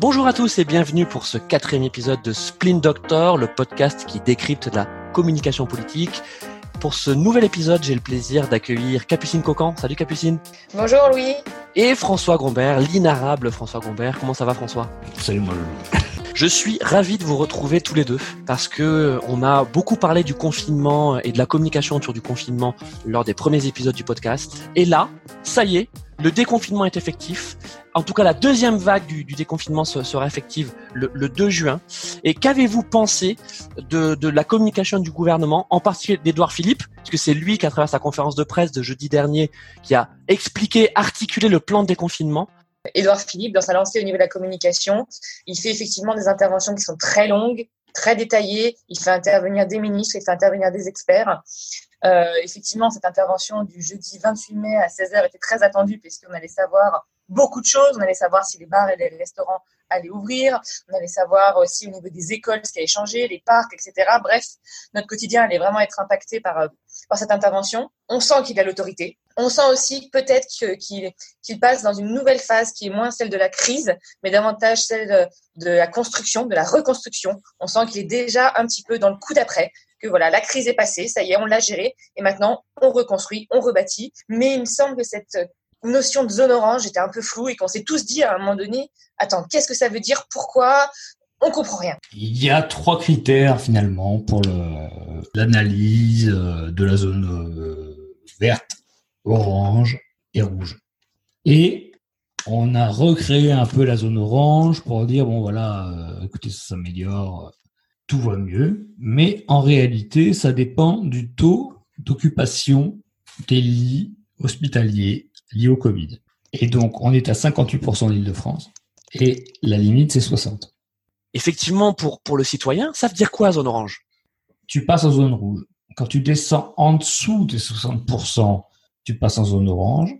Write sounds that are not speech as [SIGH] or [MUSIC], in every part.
Bonjour à tous et bienvenue pour ce quatrième épisode de Splin Doctor, le podcast qui décrypte la communication politique. Pour ce nouvel épisode, j'ai le plaisir d'accueillir Capucine Cocan. Salut Capucine. Bonjour Louis. Et François Grombert, l'inarable François Grombert. Comment ça va François? Salut moi Je suis ravi de vous retrouver tous les deux parce que on a beaucoup parlé du confinement et de la communication autour du confinement lors des premiers épisodes du podcast. Et là, ça y est, le déconfinement est effectif. En tout cas, la deuxième vague du, déconfinement sera effective le, le 2 juin. Et qu'avez-vous pensé de, de, la communication du gouvernement, en particulier d'Edouard Philippe, puisque c'est lui qui, à travers sa conférence de presse de jeudi dernier, qui a expliqué, articulé le plan de déconfinement? Édouard Philippe, dans sa lancée au niveau de la communication, il fait effectivement des interventions qui sont très longues, très détaillées. Il fait intervenir des ministres, il fait intervenir des experts. Euh, effectivement, cette intervention du jeudi 28 mai à 16h était très attendue puisqu'on allait savoir beaucoup de choses. On allait savoir si les bars et les restaurants allaient ouvrir. On allait savoir aussi au niveau des écoles ce qui allait changer, les parcs, etc. Bref, notre quotidien allait vraiment être impacté par, euh, par cette intervention. On sent qu'il a l'autorité. On sent aussi peut-être qu'il passe dans une nouvelle phase qui est moins celle de la crise, mais davantage celle de la construction, de la reconstruction. On sent qu'il est déjà un petit peu dans le coup d'après, que voilà, la crise est passée, ça y est, on l'a gérée, et maintenant on reconstruit, on rebâtit. Mais il me semble que cette notion de zone orange était un peu floue et qu'on s'est tous dit à un moment donné, attends, qu'est-ce que ça veut dire? Pourquoi? On comprend rien. Il y a trois critères finalement pour l'analyse euh, de la zone euh, verte, orange et rouge. Et on a recréé un peu la zone orange pour dire bon voilà, euh, écoutez, ça s'améliore, tout va mieux. Mais en réalité, ça dépend du taux d'occupation des lits hospitaliers liés au Covid. Et donc, on est à 58% l'Île-de-France et la limite, c'est 60. Effectivement, pour, pour le citoyen, ça veut dire quoi, zone orange? Tu passes en zone rouge. Quand tu descends en dessous des 60%, tu passes en zone orange,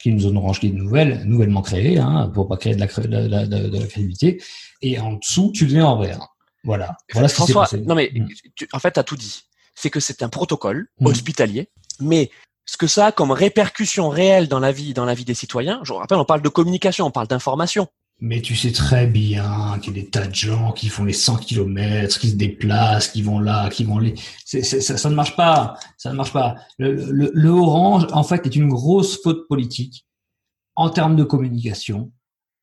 qui est une zone orange qui est nouvelle, nouvellement créée, hein, pour pas créer de la, de, la, de, de la crédibilité. Et en dessous, tu deviens en vert. Voilà. voilà ce François, non mais tu, en fait, tu as tout dit. C'est que c'est un protocole mmh. hospitalier, mais ce que ça a comme répercussion réelle dans la vie, dans la vie des citoyens. Je vous rappelle, on parle de communication, on parle d'information. Mais tu sais très bien qu'il y a des tas de gens qui font les 100 kilomètres, qui se déplacent, qui vont là, qui vont les. ça, ça, ne marche pas. Ça ne marche pas. Le, le, orange, en fait, est une grosse faute politique en termes de communication,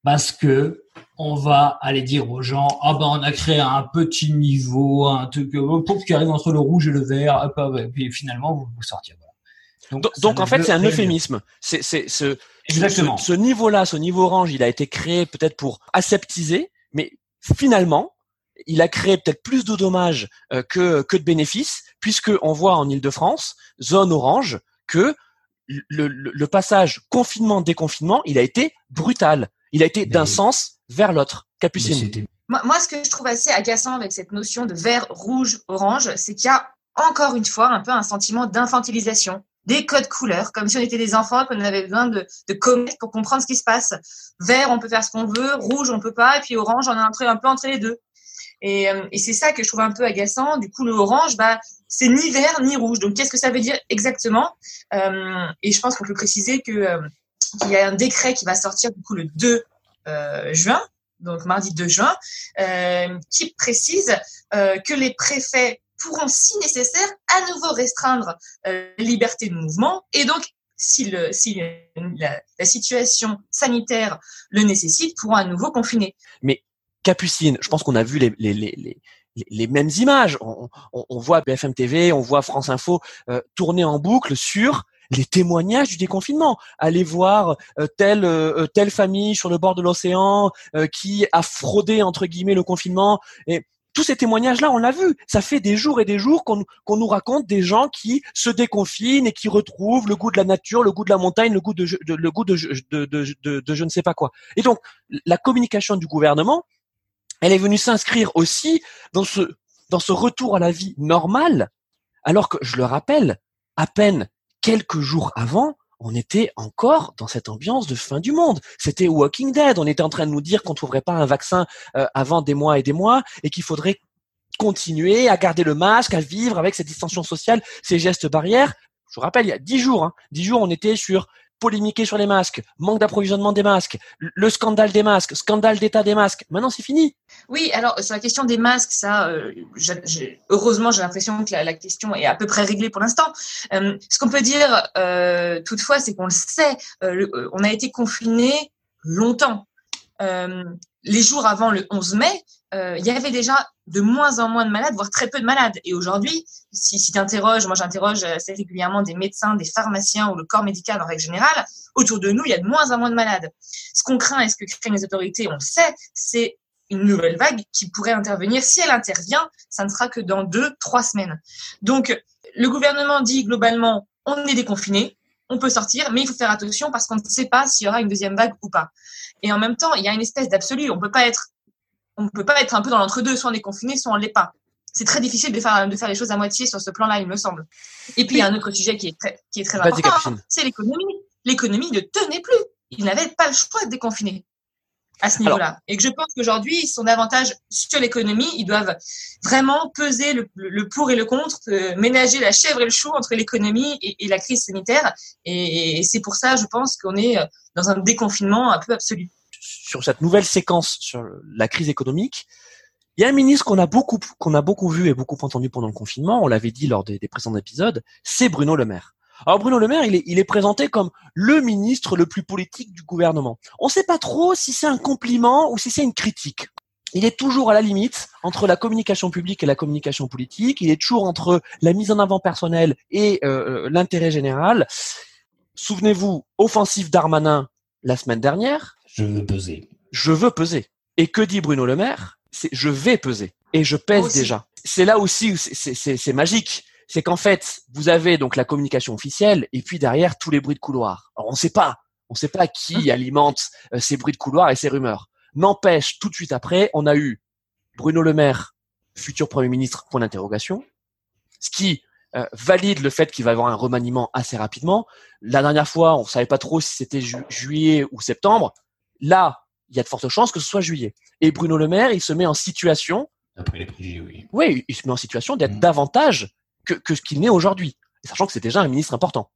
parce que on va aller dire aux gens ah ben on a créé un petit niveau, un truc pour qui arrive entre le rouge et le vert, et puis finalement vous vous sortir. Donc, donc, en fait, c'est un euphémisme. C'est ce, Exactement. Ce, ce niveau-là, ce niveau orange, il a été créé peut-être pour aseptiser, mais finalement, il a créé peut-être plus de dommages euh, que, que de bénéfices, puisque on voit en Ile-de-France, zone orange, que le, le, le passage confinement-déconfinement, il a été brutal. Il a été d'un sens vers l'autre. Capucine. Moi, moi, ce que je trouve assez agaçant avec cette notion de vert, rouge, orange, c'est qu'il y a encore une fois un peu un sentiment d'infantilisation des codes couleurs, comme si on était des enfants, qu'on avait besoin de, de commettre pour comprendre ce qui se passe. Vert, on peut faire ce qu'on veut, rouge, on peut pas, et puis orange, on est un, un peu entre les deux. Et, euh, et c'est ça que je trouve un peu agaçant. Du coup, le orange, bah, c'est ni vert ni rouge. Donc, qu'est-ce que ça veut dire exactement? Euh, Et je pense qu'on peut préciser euh, qu'il y a un décret qui va sortir du coup le 2 euh, juin, donc mardi 2 juin, qui précise que les préfets pourront, si nécessaire, à nouveau restreindre euh, la liberté de mouvement et donc si, la, situation sanitaire le nécessite, pourront à nouveau confiner. Mais Capucine, je pense qu'on a vu les, les, les, les, mêmes images. On, voit BFM TV, on voit France Info euh, tourner en boucle sur les témoignages du déconfinement. Allez voir euh, telle euh, telle famille sur le bord de l'océan qui a fraudé entre guillemets le confinement. Et tous ces témoignages-là, on l'a vu. Ça fait des jours et des jours qu'on nous raconte des gens qui se déconfinent et qui retrouvent le goût de la nature, le goût de la montagne, le goût de, je ne sais pas quoi. Et donc, la communication du gouvernement, elle est venue s'inscrire aussi dans ce retour à la vie normale, alors que, je le rappelle, à peine quelques jours avant, on était encore dans cette ambiance de fin du monde. C'était Walking Dead. On était en train de nous dire qu'on trouverait pas un vaccin euh, avant des mois et des mois et qu'il faudrait continuer à garder le masque, à vivre avec cette distanciation sociale, ces gestes barrières. Je vous rappelle, il y a dix jours, hein, dix jours, on était sur polémiquer sur les masques, manque d'approvisionnement des masques, le scandale des masques, scandale d'état des masques. Maintenant, c'est fini. Oui, alors sur la question des masques, ça, euh, heureusement, j'ai l'impression que la, question est à peu près réglée pour l'instant. Euh, ce qu'on peut dire, euh, toutefois, c'est qu'on le sait, on a été confiné longtemps. les jours avant le 11 mai, il y avait déjà de moins en moins de malades, voire très peu de malades. Et aujourd'hui, si, si tu interroges, moi j'interroge assez régulièrement des médecins, des pharmaciens ou le corps médical en règle générale, autour de nous, il y a de moins en moins de malades. Ce qu'on craint et ce que craignent les autorités, on le sait, c'est une nouvelle vague qui pourrait intervenir. Si elle intervient, ça ne sera que dans deux, trois semaines. Donc, le gouvernement dit globalement, on est déconfiné, on peut sortir, mais il faut faire attention parce qu'on ne sait pas s'il y aura une deuxième vague ou pas. Et en même temps, il y a une espèce d'absolu. On peut pas être, on peut pas être un peu dans l'entre-deux, soit on est confiné, soit on l'est pas. C'est très difficile de faire, de faire les choses à moitié sur ce plan-là, il me semble. Et puis, il y a un autre sujet qui est très, qui est très important, c'est l'économie. L'économie ne tenait plus. Il n'avait pas le choix de déconfiner à ce niveau-là. Et que je pense qu'aujourd'hui, ils sont davantage sur l'économie. Ils doivent vraiment peser le, pour et le contre, euh, ménager la chèvre et le chou entre l'économie et, la crise sanitaire. Et, c'est pour ça, je pense qu'on est dans un déconfinement un peu absolu. Sur cette nouvelle séquence sur la crise économique, il y a un ministre qu'on a beaucoup qu'on a beaucoup vu et beaucoup entendu pendant le confinement. On l'avait dit lors des, des précédents épisodes. C'est Bruno Le Maire. Alors Bruno Le Maire, il est, il est présenté comme le ministre le plus politique du gouvernement. On ne sait pas trop si c'est un compliment ou si c'est une critique. Il est toujours à la limite entre la communication publique et la communication politique. Il est toujours entre la mise en avant personnelle et euh, euh, l'intérêt général. Souvenez-vous, offensive d'Armanin la semaine dernière. Je veux peser. Je veux peser. Et que dit Bruno Le Maire? C'est je vais peser et je pèse déjà. C'est là aussi c'est magique c'est qu'en fait, vous avez donc la communication officielle et puis derrière tous les bruits de couloir. Alors on ne sait pas, on ne sait pas qui hein? alimente euh, ces bruits de couloir et ces rumeurs. N'empêche, tout de suite après, on a eu Bruno Le Maire, futur Premier ministre, point d'interrogation, ce qui euh, valide le fait qu'il va y avoir un remaniement assez rapidement. La dernière fois, on ne savait pas trop si c'était juillet ou septembre. Là, il y a de fortes chances que ce soit juillet. Et Bruno Le Maire, il se met en situation. Après les préjugés, oui. Oui, il se met en situation d'être mmh. davantage que, que ce qu'il n'est aujourd'hui, sachant que c'est déjà un ministre important.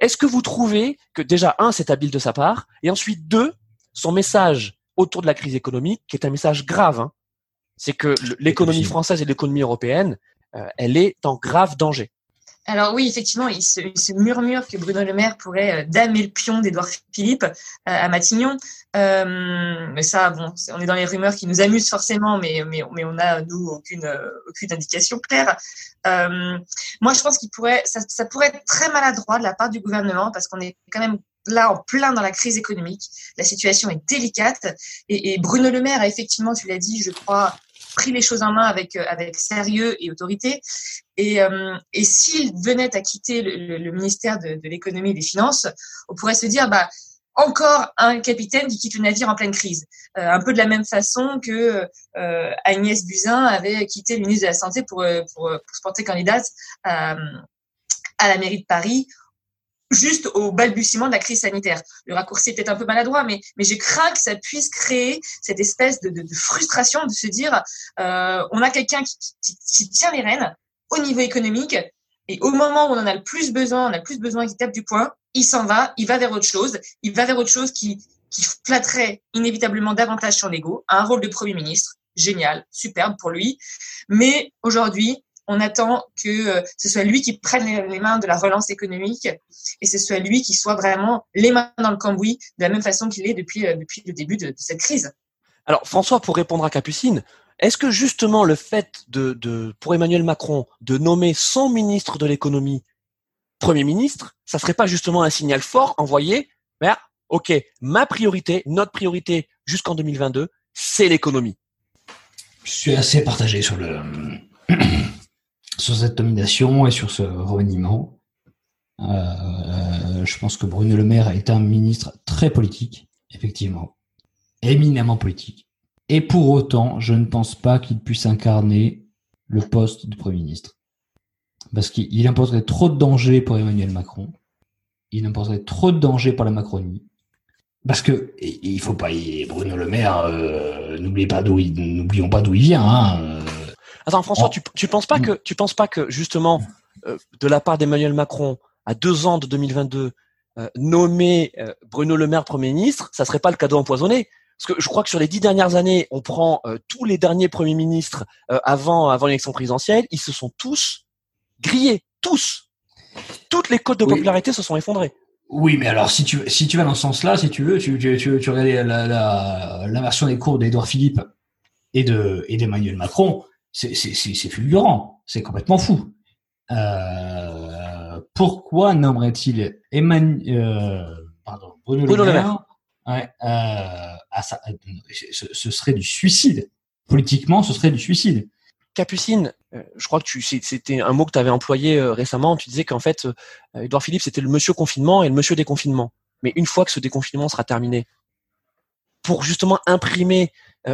Est-ce que vous trouvez que déjà, un, c'est habile de sa part, et ensuite, deux, son message autour de la crise économique, qui est un message grave, hein, c'est que l'économie française et l'économie européenne, euh, elle est en grave danger. Alors oui, effectivement, il se, murmure que Bruno Le Maire pourrait euh, damer le pion d'Edouard Philippe euh, à Matignon. Euh, mais ça, bon, on est dans les rumeurs qui nous amusent forcément, mais, mais, mais on a, nous, aucune, aucune indication claire. moi, je pense qu'il pourrait, ça, ça pourrait être très maladroit de la part du gouvernement parce qu'on est quand même là en plein dans la crise économique. La situation est délicate et, et Bruno Le Maire a effectivement, tu l'as dit, je crois, pris les choses en main avec, euh, avec sérieux et autorité. Et, euh, et s'il venait à quitter le, ministère de, l'économie et des finances, on pourrait se dire, bah, encore un capitaine qui quitte le navire en pleine crise. Euh, un peu de la même façon que Agnès Buzyn avait quitté le ministre de la Santé pour, pour, se porter candidate à la mairie de Paris juste au balbutiement de la crise sanitaire. Le raccourci est peut-être un peu maladroit, mais, mais j'ai craint que ça puisse créer cette espèce de, de, de frustration de se dire euh, on a quelqu'un qui, qui, qui, tient les rênes au niveau économique et au moment où on en a le plus besoin, on a le plus besoin qu'il tape du poing, il s'en va, il va vers autre chose, il va vers autre chose qui, qui flatterait inévitablement davantage son ego, un rôle de Premier ministre, génial, superbe pour lui. Mais aujourd'hui, on attend que euh, ce soit lui qui prenne les mains de la relance économique et ce soit lui qui soit vraiment les mains dans le cambouis de la même façon qu'il est depuis, euh, depuis le début de, cette crise. Alors François, pour répondre à Capucine, est-ce que justement le fait de, de, pour Emmanuel Macron de nommer son ministre de l'économie Premier ministre, ça serait pas justement un signal fort envoyé vers OK, ma priorité, notre priorité jusqu'en 2022, c'est l'économie? Je suis assez partagé sur le [CLEARS THROAT] sur cette nomination et sur ce remaniement. Euh, je pense que Bruno Le Maire est un ministre très politique, effectivement, éminemment politique. Et pour autant, je ne pense pas qu'il puisse incarner le poste de Premier ministre. Parce qu'il imposerait trop de dangers pour Emmanuel Macron. Il imposerait trop de dangers pour la Macronie. Parce que il faut pas Bruno Le Maire, euh, n'oubliez pas d'où n'oublions pas d'où il vient. Hein, Attends, François, tu, tu penses pas mm. que tu penses pas que justement euh, de la part d'Emmanuel Macron à deux ans de 2022, euh, nommer euh, Bruno Le Maire Premier ministre, ça serait pas le cadeau empoisonné? Parce que je crois que sur les dix dernières années, on prend tous les derniers premiers ministres avant avant l'élection présidentielle, ils se sont tous grillés, tous. Toutes les cotes de popularité se sont effondrées. Oui, mais alors si tu si tu vas dans ce sens-là, si tu veux, tu tu tu, tu regardes la, la, la version des cours d'Edouard Philippe et de et d'Emmanuel Macron, c'est fulgurant, c'est complètement fou. Euh, pourquoi nommerait-il Emmanuel, euh, pardon, Bruno, Le Maire, ouais, euh, à sa, ce, ce, serait du suicide. Politiquement, ce serait du suicide. Capucine, je crois que tu, c'était un mot que tu avais employé récemment. Tu disais qu'en fait, Edouard Philippe, c'était le monsieur confinement et le monsieur déconfinement. Mais une fois que ce déconfinement sera terminé, pour justement imprimer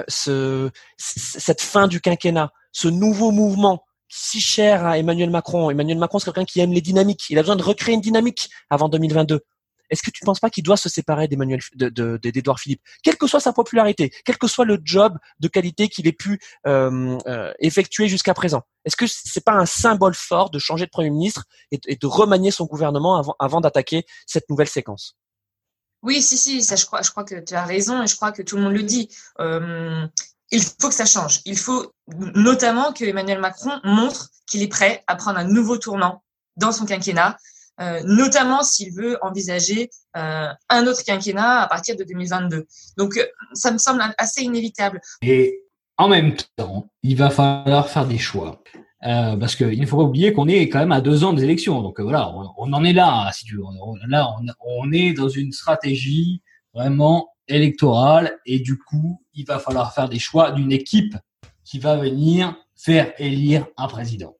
ce, cette fin du quinquennat, ce nouveau mouvement si cher à Emmanuel Macron. Emmanuel Macron, c'est quelqu'un qui aime les dynamiques. Il a besoin de recréer une dynamique avant 2022. Est-ce que tu ne penses pas qu'il doit se séparer d'Emmanuel, d'Edouard Philippe, quelle que soit sa popularité, quel que soit le job de qualité qu'il ait pu euh, euh, effectuer jusqu'à présent Est-ce que c'est pas un symbole fort de changer de premier ministre et, de remanier son gouvernement avant d'attaquer cette nouvelle séquence? Oui, si, si, ça, je crois, je crois que tu as raison et je crois que tout le monde le dit. Euh, il faut que ça change. Il faut notamment que Emmanuel Macron montre qu'il est prêt à prendre un nouveau tournant dans son quinquennat, euh, notamment s'il veut envisager euh, un autre quinquennat à partir de 2022. Donc, ça me semble assez inévitable. Et en même temps, il va falloir faire des choix. Parce qu'il ne faut pas oublier qu'on est quand même à deux ans des élections. Donc voilà, on, en est là, si tu veux. là, on est dans une stratégie vraiment électorale et du coup, il va falloir faire des choix d'une équipe qui va venir faire élire un président.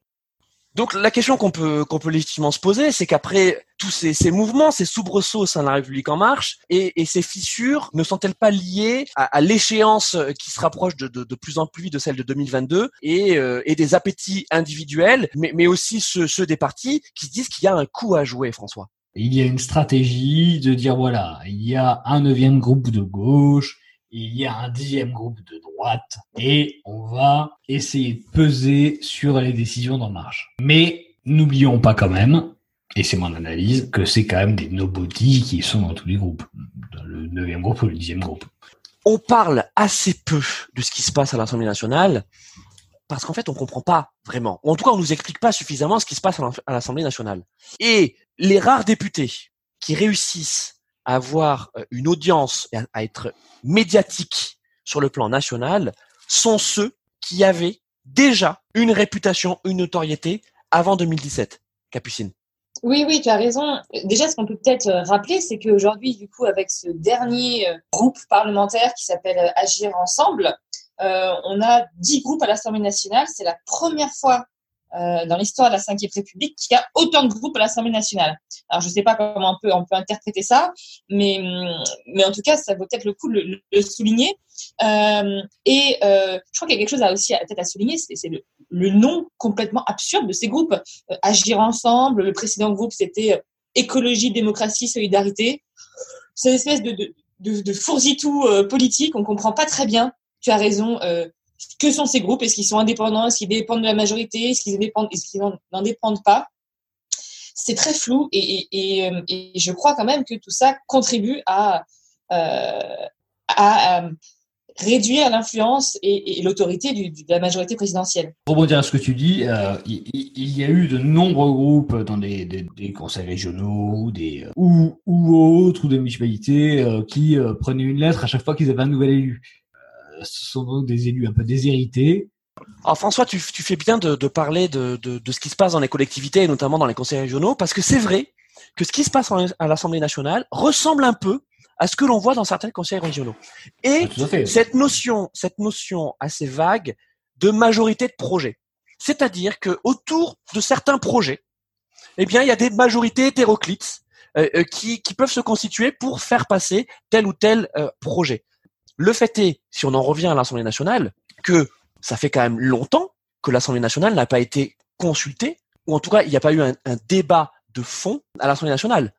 Donc la question qu'on peut qu'on peut légitimement se poser, c'est qu'après tous ces, ces, mouvements, ces soubresauts au sein de la République en marche et, et ces fissures ne sont-elles pas liées à, l'échéance qui se rapproche de, de, de, plus en plus de celle de 2022 et, euh, et des appétits individuels, mais, mais aussi ceux, ceux des partis qui se disent qu'il y a un coup à jouer, François? Il y a une stratégie de dire voilà, il y a un neuvième groupe de gauche, il y a un dixième groupe de droite, et on va essayer de peser sur les décisions d'En Marche. Mais n'oublions pas quand même, et c'est mon analyse, que c'est quand même des nobody qui sont dans tous les groupes, dans le neuvième groupe ou le dixième groupe. On parle assez peu de ce qui se passe à l'Assemblée nationale, parce qu'en fait, on comprend pas vraiment. En tout cas, on nous explique pas suffisamment ce qui se passe à l'Assemblée nationale. Et les rares députés qui réussissent avoir euh, une audience à être médiatiques sur le plan national sont ceux qui avaient déjà une réputation, une notoriété avant 2017. Capucine. Oui, oui, tu as raison. Déjà, ce qu'on peut peut-être euh, rappeler, c'est qu'aujourd'hui, du coup, avec ce dernier euh, groupe parlementaire qui s'appelle Agir ensemble, on a dix groupes à l'Assemblée nationale. C'est la première fois euh, dans l'histoire de la Ve République qu'il y a autant de groupes à l'Assemblée nationale. Alors je ne sais pas comment on peut, on peut interpréter ça, mais, mais en tout cas, ça vaut peut-être le coup de le, le, souligner. Euh, et euh, je crois qu'il y a quelque chose à aussi peut-être à souligner, c'est le, le, nom complètement absurde de ces groupes. Euh, Agir ensemble, le précédent groupe c'était euh, Écologie, démocratie, solidarité. C'est une espèce de, de, de, de fourzitou politique, on comprend pas très bien. Tu as raison, que sont ces groupes? Est-ce qu'ils sont indépendants? Est-ce qu'ils dépendent de la majorité? Est-ce qu'ils dépendent Est-ce qu'ils n'en dépendent pas? C'est très flou et, et, je crois quand même que tout ça contribue à, euh, à, réduire l'influence et, l'autorité de la majorité présidentielle. Pour rebondir à ce que tu dis, euh, il, y a eu de nombreux groupes dans des, conseils régionaux ou, autres, ou des municipalités euh, qui euh, prenaient une lettre à chaque fois qu'ils avaient un nouvel élu ce sont donc des élus un peu déshérités? Alors François, tu, fais bien de, parler de, ce qui se passe dans les collectivités et notamment dans les conseils régionaux, parce que c'est vrai que ce qui se passe à l'Assemblée nationale ressemble un peu à ce que l'on voit dans certains conseils régionaux. Et ah, cette notion, cette notion assez vague de majorité de projet, c'est-à-dire que autour de certains projets, eh bien, il y a des majorités hétéroclites euh, euh, qui, peuvent se constituer pour faire passer tel ou tel euh, projet. Le fait est, si on en revient à l'Assemblée nationale, que ça fait quand même longtemps que l'Assemblée nationale n'a pas été consultée, ou en tout cas, il n'y a pas eu un, débat de fond à l'Assemblée nationale.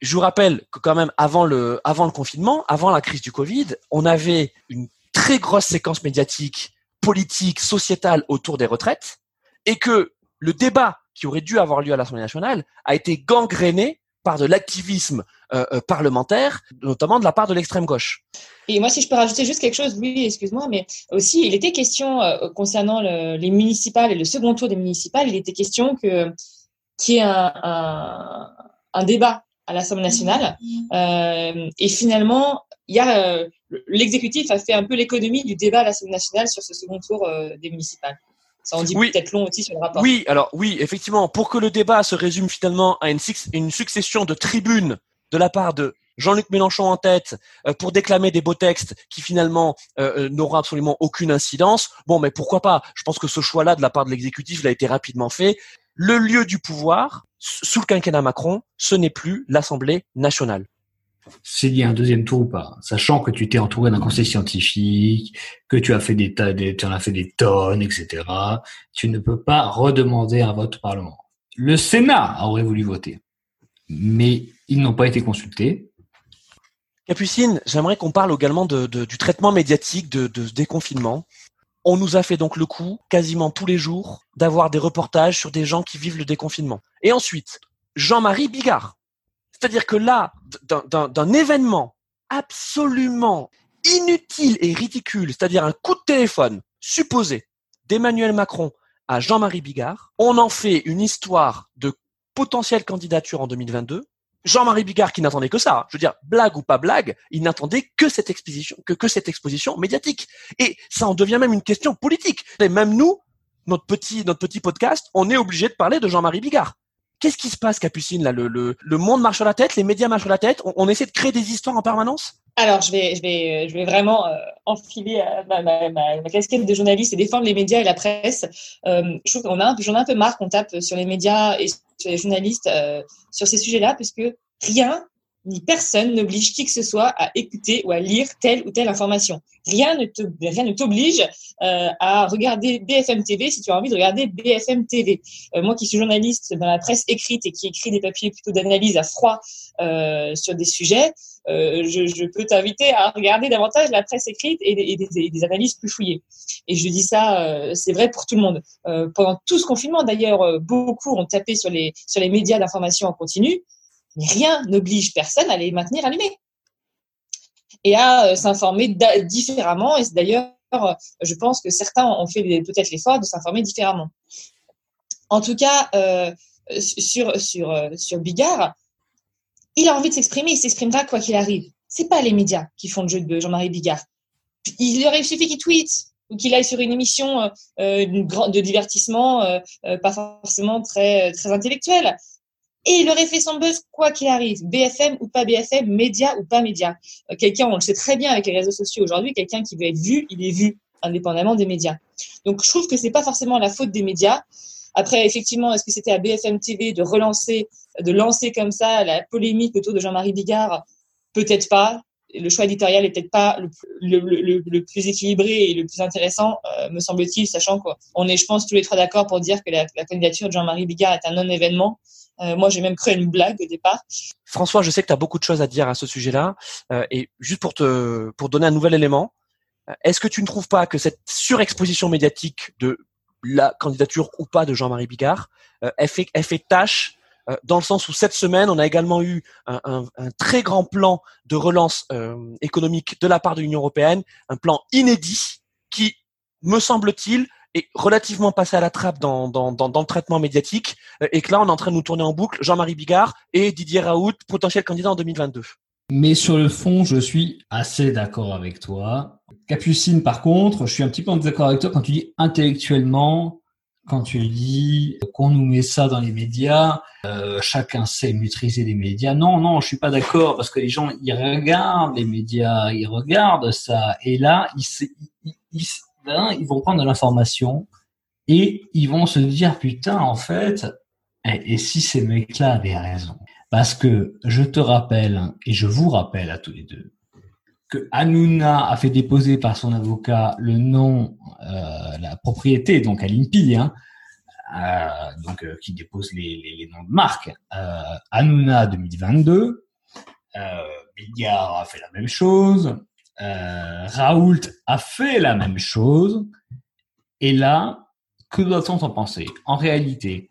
Je vous rappelle que quand même avant le, avant le confinement, avant la crise du Covid, on avait une très grosse séquence médiatique, politique, sociétale autour des retraites, et que le débat qui aurait dû avoir lieu à l'Assemblée nationale a été gangréné par de l'activisme euh, euh, parlementaire, notamment de la part de l'extrême gauche. Et moi, si je peux rajouter juste quelque chose, oui, excuse-moi, mais aussi, il était question concernant les municipales et le second tour des municipales, il était question que qu'il y ait un, un, débat à l'Assemblée nationale. et finalement, il y a l'exécutif a fait un peu l'économie du débat à l'Assemblée nationale sur ce second tour des municipales. Ça en dit oui. peut-être long aussi sur le rapport. Oui, alors oui, effectivement, pour que le débat se résume finalement à une, une succession de tribunes de la part de Jean-Luc Mélenchon en tête euh, pour déclamer des beaux textes qui finalement euh, euh, n'auront absolument aucune incidence. Bon, mais pourquoi pas? Je pense que ce choix-là de la part de l'exécutif, il a été rapidement fait. Le lieu du pouvoir, sous le quinquennat Macron, ce n'est plus l'Assemblée nationale s'il y a un deuxième tour ou pas, sachant que tu t'es entouré d'un conseil scientifique, que tu as fait des, tu en as fait des tonnes, etc. Tu ne peux pas redemander un vote au Parlement. Le Sénat aurait voulu voter, mais ils n'ont pas été consultés. Capucine, j'aimerais qu'on parle également du traitement médiatique de, déconfinement. On nous a fait donc le coup, quasiment tous les jours, d'avoir des reportages sur des gens qui vivent le déconfinement. Et ensuite, Jean-Marie Bigard, c'est-à-dire que là, d'un événement absolument inutile et ridicule, c'est-à-dire un coup de téléphone supposé d'Emmanuel Macron à Jean-Marie Bigard, on en fait une histoire de potentielle candidature en 2022. Jean-Marie Bigard qui n'attendait que ça, je veux dire, blague ou pas blague, il n'attendait que cette exposition, que, que cette exposition médiatique. Et ça en devient même une question politique. Et même nous, notre petit, notre petit podcast, on est obligé de parler de Jean-Marie Bigard. Qu'est-ce qui se passe, Capucine là le, le, le, monde marche sur la tête, les médias marchent sur la tête. On, essaie de créer des histoires en permanence? Alors, je vais, je vais, je vais vraiment euh, enfiler euh, ma, ma, ma, casquette de journaliste et défendre les médias et la presse. Euh, je trouve qu'on a, j'en ai un peu marre qu'on tape sur les médias et sur les journalistes euh, sur ces sujets-là, puisque rien ni personne n'oblige qui que ce soit à écouter ou à lire telle ou telle information. Rien ne te, rien ne t'oblige euh, à regarder BFM TV si tu as envie de regarder BFM TV. Euh, moi qui suis journaliste dans la presse écrite et qui écrit des papiers plutôt d'analyse à froid euh, sur des sujets, je, peux t'inviter à regarder davantage la presse écrite et des, et des, analyses plus fouillées. Et je dis ça, c'est vrai pour tout le monde. Pendant tout ce confinement, d'ailleurs, beaucoup ont tapé sur les sur les médias d'information en continu. Rien n'oblige personne à les maintenir allumés et à euh, s'informer différemment. Et d'ailleurs, euh, je pense que certains ont fait peut-être l'effort de s'informer différemment. En tout cas, euh, sur, Bigard, il a envie de s'exprimer, il s'exprimera quoi qu'il arrive. C'est pas les médias qui font le jeu de Jean-Marie Bigard. Il aurait suffi qu'il tweete ou qu'il aille sur une émission de divertissement, pas forcément très intellectuelle. Et il aurait fait son buzz quoi qu'il arrive, BFM ou pas BFM, média ou pas média. Euh, quelqu'un, on le sait très bien avec les réseaux sociaux aujourd'hui, quelqu'un qui veut être vu, il est vu, indépendamment des médias. Donc je trouve que c'est pas forcément la faute des médias. Après, effectivement, est-ce que c'était à BFM TV de relancer, de lancer comme ça la polémique autour de Jean-Marie Bigard? Peut-être pas. Le choix éditorial est peut-être pas le, plus équilibré et le plus intéressant, euh, me semble-t-il, sachant qu'on est, je pense, tous les trois d'accord pour dire que la, la candidature de Jean-Marie Bigard est un non-événement euh, moi, j'ai même créé une blague au départ. François, je sais que tu as beaucoup de choses à dire à ce sujet-là. Euh, et juste pour te pour donner un nouvel élément, euh, est-ce que tu ne trouves pas que cette surexposition médiatique de la candidature ou pas de Jean-Marie Bigard, fait, elle fait tâche dans le sens où cette semaine, on a également eu un très grand plan de relance économique de la part de l'Union européenne, un plan inédit qui, me semble-t-il, est relativement passé à la trappe dans, le traitement médiatique euh, et que là, on est en train de nous tourner en boucle Jean-Marie Bigard et Didier Raoult, potentiel candidat en 2022. Mais sur le fond, je suis assez d'accord avec toi. Capucine, par contre, je suis un petit peu en désaccord avec toi quand tu dis intellectuellement, quand tu dis qu'on nous met ça dans les médias, euh, chacun sait maîtriser les médias. Non, non, je suis pas d'accord parce que les gens, ils regardent les médias, ils regardent ça. Et là, ils ben, ils vont prendre de l'information et ils vont se dire putain en fait et, si ces mecs-là avaient raison? Parce que je te rappelle et je vous rappelle à tous les deux que Hanouna a fait déposer par son avocat le nom, euh, la propriété, donc à l'INPI, hein, euh, donc euh, qui dépose les, les, les, noms de marque. Euh, Hanouna 2022, euh, Bigard a fait la même chose, euh, Raoult a fait la même chose. Et là, que doit-on en penser? En réalité,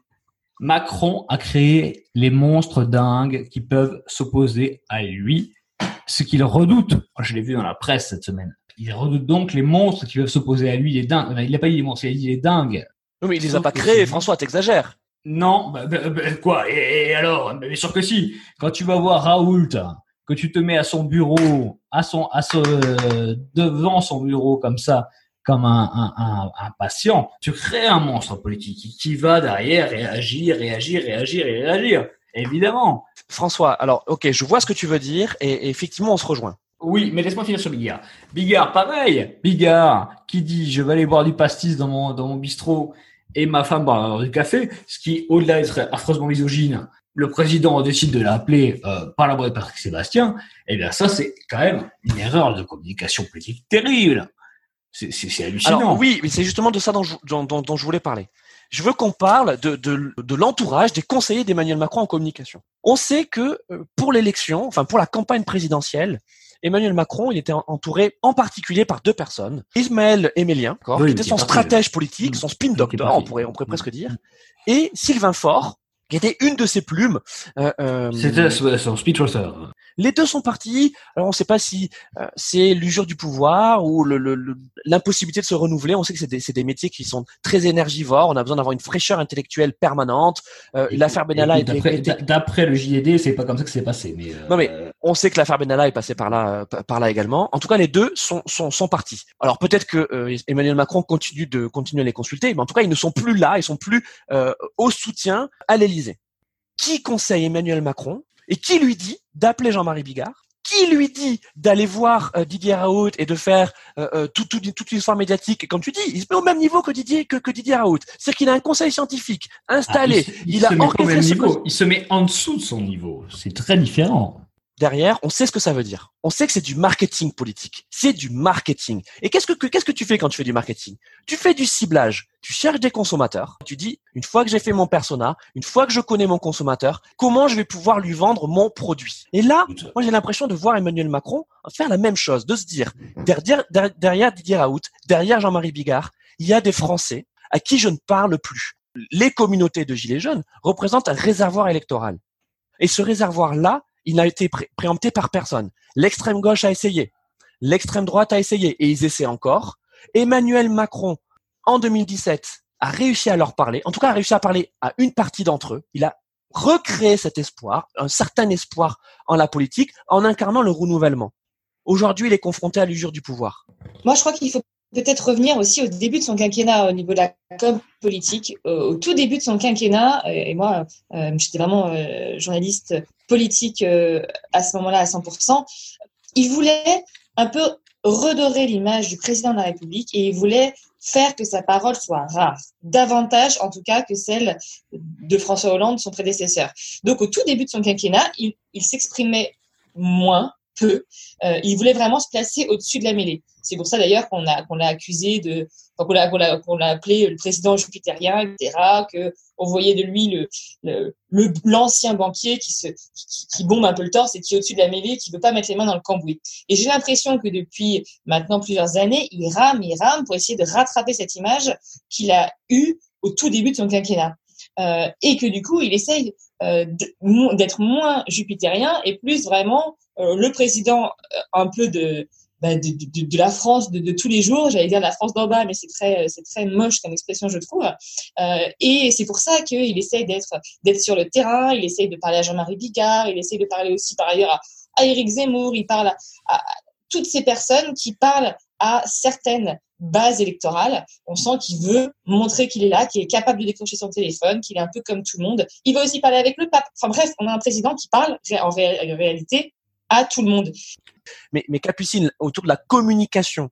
Macron a créé les monstres dingues qui peuvent s'opposer à lui, ce qu'il redoute. Je l'ai vu dans la presse cette semaine. Il redoute donc les monstres qui peuvent s'opposer à lui, les dingues. Il n'a pas dit les monstres, il a dit les dingues. Oui, mais il les a pas créés, François, t'exagères. Non, bah, bah, bah, quoi? Et, alors? Bien sûr que si. Quand tu vas voir Raoult, que tu te mets à son bureau, à son, à ce, devant son bureau comme ça, comme un, un, un, patient, tu crées un monstre politique qui, va derrière réagir, réagir, réagir et réagir. Évidemment. François, alors ok, je vois ce que tu veux dire et, effectivement on se rejoint. Oui, mais laisse-moi finir sur Bigard. Bigard, pareil. Bigard, qui dit je vais aller boire du pastis dans mon dans mon bistrot et ma femme boire du café, ce qui au-delà d'être affreusement misogyne, le président décide de l'appeler euh, par la voix de Patrick Sébastien. Eh bien ça c'est quand même une erreur de communication politique terrible. C'est hallucinant. Alors, oui, mais c'est justement de ça dont je, dont, dont, je voulais parler. Je veux qu'on parle de, de, de l'entourage des conseillers d'Emmanuel Macron en communication. On sait que euh, pour l'élection, enfin pour la campagne présidentielle, Emmanuel Macron, il était entouré en particulier par deux personnes. Ismaël Emélien, qui était son stratège politique, son spin doctor, on pourrait, on pourrait presque dire, et Sylvain Faure, qui était une de ses plumes. Euh, euh, C'était son speechwriter. Les deux sont partis. Alors on ne sait pas si euh, c'est l'usure du pouvoir ou l'impossibilité le, de se renouveler. On sait que c'est des, des, métiers qui sont très énergivores. On a besoin d'avoir une fraîcheur intellectuelle permanente. Euh, l'affaire Benalla est d'après le JED, c'est pas comme ça que c'est passé. Mais non mais on sait que l'affaire Benalla est passée par là, par là également. En tout cas, les deux sont sont, sont partis. Alors peut-être que Emmanuel Macron continue de continuer à les consulter, mais en tout cas ils ne sont plus là. Ils sont plus au soutien à l'Élysée qui conseille Emmanuel Macron et qui lui dit d'appeler Jean-Marie Bigard? Qui lui dit d'aller voir euh, Didier Raoult et de faire euh, euh tout, tout, toute l'histoire médiatique, comme tu dis, il se met au même niveau que Didier, que, que Didier Raoult. C'est-à-dire qu'il a un conseil scientifique installé. Ah, il, a niveau. Il se met en dessous de son niveau. C'est très différent derrière, on sait ce que ça veut dire. On sait que c'est du marketing politique. C'est du marketing. Et qu'est-ce que qu'est-ce que tu fais quand tu fais du marketing? Tu fais du ciblage. Tu cherches des consommateurs. Tu dis une fois que j'ai fait mon persona, une fois que je connais mon consommateur, comment je vais pouvoir lui vendre mon produit? Et là, moi j'ai l'impression de voir Emmanuel Macron faire la même chose, de se dire derrière, derrière Didier Raoult, derrière Jean-Marie Bigard, il y a des Français à qui je ne parle plus. Les communautés de gilets jaunes représentent un réservoir électoral. Et ce réservoir-là, il n'a été préempté par personne. L'extrême gauche a essayé. L'extrême droite a essayé. Et ils essaient encore. Emmanuel Macron, en 2017, a réussi à leur parler. En tout cas, a réussi à parler à une partie d'entre eux. Il a recréé cet espoir, un certain espoir en la politique, en incarnant le renouvellement. Aujourd'hui, il est confronté à l'usure du pouvoir. Moi, je crois qu'il faut peut-être revenir aussi au début de son quinquennat au niveau de la com politique. Au, tout début de son quinquennat, euh, et moi, euh, j'étais vraiment euh, journaliste politique à ce moment-là à 100%, il voulait un peu redorer l'image du président de la République et il voulait faire que sa parole soit rare, davantage en tout cas que celle de François Hollande, son prédécesseur. Donc au tout début de son quinquennat, il, il s'exprimait moins, Euh, il voulait vraiment se placer au-dessus de la mêlée. C'est pour ça d'ailleurs qu'on l'a accusé de, qu'on l'a appelé le président jupitérien, etc. Que on voyait de lui l'ancien banquier qui bombe un peu le torse et qui est au-dessus de la mêlée, qui veut pas mettre les mains dans le cambouis. Et j'ai l'impression que depuis maintenant plusieurs années, il rame, il rame pour essayer de rattraper cette image qu'il a eue au tout début de son quinquennat. Euh, et que du coup, il essaye d'être moins jupitérien et plus vraiment euh, le président euh, un peu de, bah, de, de, de, la France de, de tous les jours, j'allais dire la France d'en bas, mais c'est très, c'est très moche comme expression, je trouve. Euh, et c'est pour ça qu'il essaye d'être, d'être sur le terrain, il essaye de parler à Jean-Marie Bigard, il essaye de parler aussi par ailleurs à, à Éric Zemmour, il parle à, toutes ces personnes qui parlent à certaines base électorale. On sent qu'il veut montrer qu'il est là, qu'il est capable de décrocher son téléphone, qu'il est un peu comme tout le monde. Il veut aussi parler avec le pape. Enfin bref, on a un président qui parle en réalité à tout le monde. Mais, mais Capucine, autour de la communication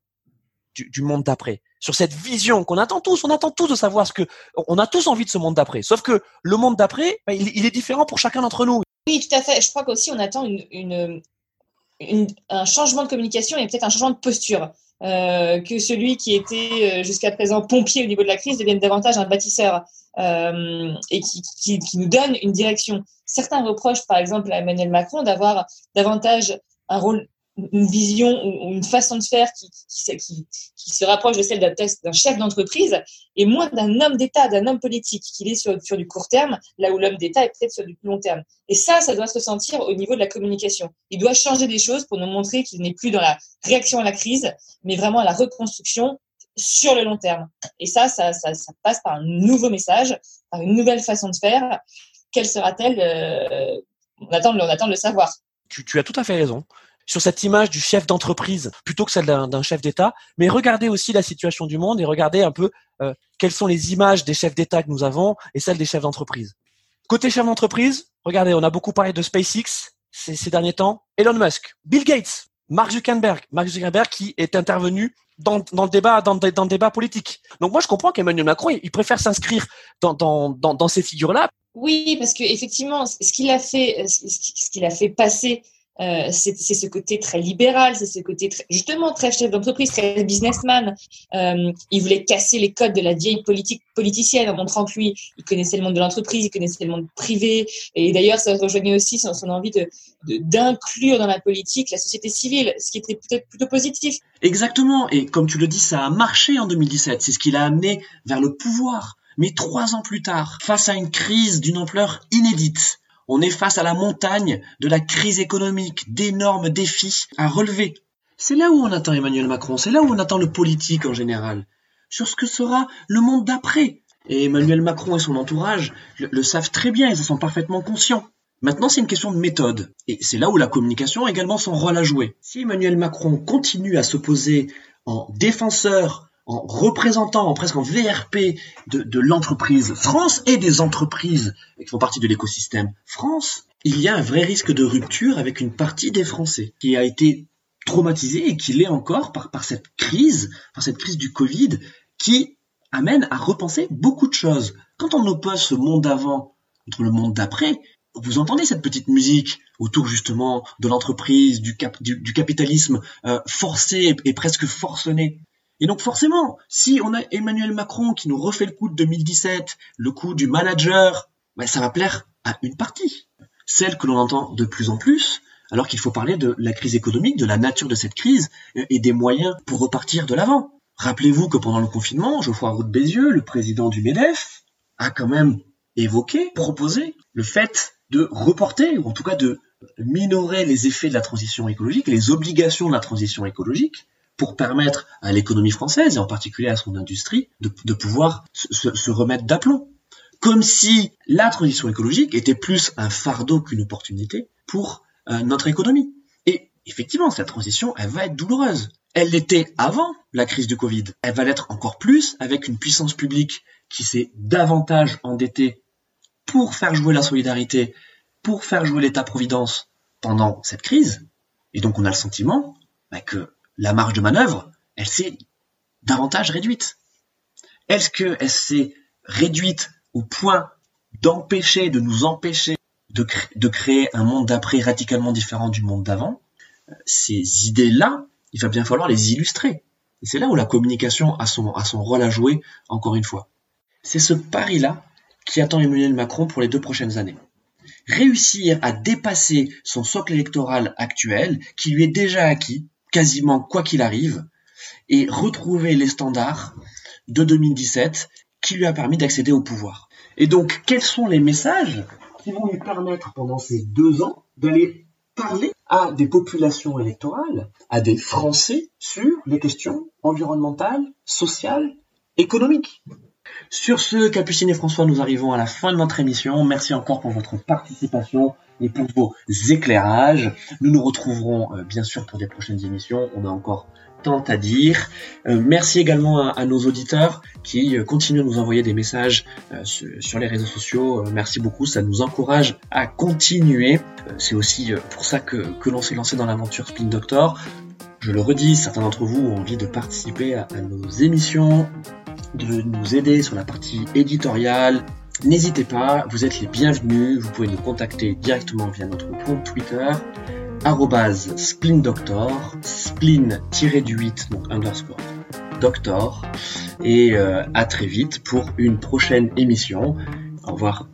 du, du monde d'après, sur cette vision qu'on attend tous, on attend tous de savoir ce que, on a tous envie de ce monde d'après. Sauf que le monde d'après, bah, il, il, est différent pour chacun d'entre nous. Oui, tout à fait. Je crois qu'aussi on attend une, une, une, un changement de communication et peut-être un changement de posture. Euh, que celui qui était euh, jusqu'à présent pompier au niveau de la crise devienne davantage un bâtisseur euh, et qui, qui, qui, nous donne une direction. Certains reprochent par exemple à Emmanuel Macron d'avoir davantage un rôle une vision ou une façon de faire qui, qui, se rapproche de celle d'un chef d'entreprise et moins d'un homme d'État, d'un homme politique, qui est sur, du court terme, là où l'homme d'État est peut-être sur du long terme. Et ça, ça doit se sentir au niveau de la communication. Il doit changer des choses pour nous montrer qu'il n'est plus dans la réaction à la crise, mais vraiment à la reconstruction sur le long terme. Et ça, ça, ça, passe par un nouveau message, par une nouvelle façon de faire. Quelle sera-t-elle? Euh, on, attend, on attend de le savoir. Tu as tout à fait raison sur cette image du chef d'entreprise plutôt que celle d'un chef d'État, mais regardez aussi la situation du monde et regardez un peu euh, quelles sont les images des chefs d'État que nous avons et celles des chefs d'entreprise. Côté chef d'entreprise, regardez, on a beaucoup parlé de SpaceX ces, derniers temps, Elon Musk, Bill Gates, Mark Zuckerberg, Mark Zuckerberg qui est intervenu dans, le débat dans, dans, politique. Donc moi je comprends qu'Emmanuel Macron il, préfère s'inscrire dans, dans, ces figures-là. Oui, parce que effectivement, ce qu'il a fait, ce qu'il a fait passer euh, c'est ce côté très libéral, c'est ce côté très, justement très chef d'entreprise, très businessman. Euh, il voulait casser les codes de la vieille politique politicienne en montrant que lui, il connaissait le monde de l'entreprise, il connaissait le monde privé. Et d'ailleurs, ça rejoignait aussi son, envie de d'inclure dans la politique la société civile, ce qui était peut-être plutôt positif. Exactement. Et comme tu le dis, ça a marché en 2017. C'est ce qui l'a amené vers le pouvoir. Mais trois ans plus tard, face à une crise d'une ampleur inédite, on est face à la montagne de la crise économique, d'énormes défis à relever. C'est là où on attend Emmanuel Macron, c'est là où on attend le politique en général, sur ce que sera le monde d'après. Et Emmanuel Macron et son entourage le, savent très bien, ils en sont parfaitement conscients. Maintenant, c'est une question de méthode. Et c'est là où la communication a également son rôle à jouer. Si Emmanuel Macron continue à s'opposer en défenseur en représentant, en presque en VRP de, l'entreprise France et des entreprises qui font partie de l'écosystème France, il y a un vrai risque de rupture avec une partie des Français qui a été traumatisée et qui l'est encore par, cette crise, par cette crise du Covid qui amène à repenser beaucoup de choses. Quand on oppose ce monde d'avant contre le monde d'après, vous entendez cette petite musique autour justement de l'entreprise, du, du, capitalisme euh, forcé et presque forcené. Et donc forcément, si on a Emmanuel Macron qui nous refait le coup de 2017, le coup du manager, ben ça va plaire à une partie. Celle que l'on entend de plus en plus, alors qu'il faut parler de la crise économique, de la nature de cette crise et des moyens pour repartir de l'avant. Rappelez-vous que pendant le confinement, Geoffroy Roux de Bézieux, le président du MEDEF, a quand même évoqué, proposé le fait de reporter, ou en tout cas de minorer les effets de la transition écologique, les obligations de la transition écologique, pour permettre à l'économie française, et en particulier à son industrie, de, pouvoir se, remettre d'aplomb. Comme si la transition écologique était plus un fardeau qu'une opportunité pour euh, notre économie. Et effectivement, cette transition, elle va être douloureuse. Elle l'était avant la crise du Covid. Elle va l'être encore plus avec une puissance publique qui s'est davantage endettée pour faire jouer la solidarité, pour faire jouer l'État-providence pendant cette crise. Et donc on a le sentiment bah, que la marge de manœuvre, elle s'est davantage réduite. Est-ce qu'elle s'est réduite au point d'empêcher, de nous empêcher de, créer un monde d'après radicalement différent du monde d'avant? Ces idées-là, il va bien falloir les illustrer. Et c'est là où la communication a son, a son rôle à jouer, encore une fois. C'est ce pari-là qui attend Emmanuel Macron pour les deux prochaines années. Réussir à dépasser son socle électoral actuel, qui lui est déjà acquis, quasiment quoi qu'il arrive, et retrouver les standards de 2017 qui lui a permis d'accéder au pouvoir. Et donc, quels sont les messages qui vont lui permettre pendant ces deux ans d'aller parler à des populations électorales, à des Français sur les questions environnementales, sociales, économiques? Sur ce, Capucine et François, nous arrivons à la fin de notre émission. Merci encore pour votre participation et pour vos éclairages. Nous nous retrouverons euh, bien sûr pour des prochaines émissions. On a encore tant à dire. Euh, merci également à, nos auditeurs qui euh, continuent à nous envoyer des messages sur, les réseaux sociaux. merci beaucoup, ça nous encourage à continuer. C'est aussi pour ça que, que l'on s'est lancé dans l'aventure Spin Doctor. Je le redis, certains d'entre vous ont envie de participer à nos émissions, de nous aider sur la partie éditoriale. N'hésitez pas, vous êtes les bienvenus. Vous pouvez nous contacter directement via notre compte Twitter splindoctor, spleen-du-8, donc underscore doctor. Et euh, à très vite pour une prochaine émission. Au revoir.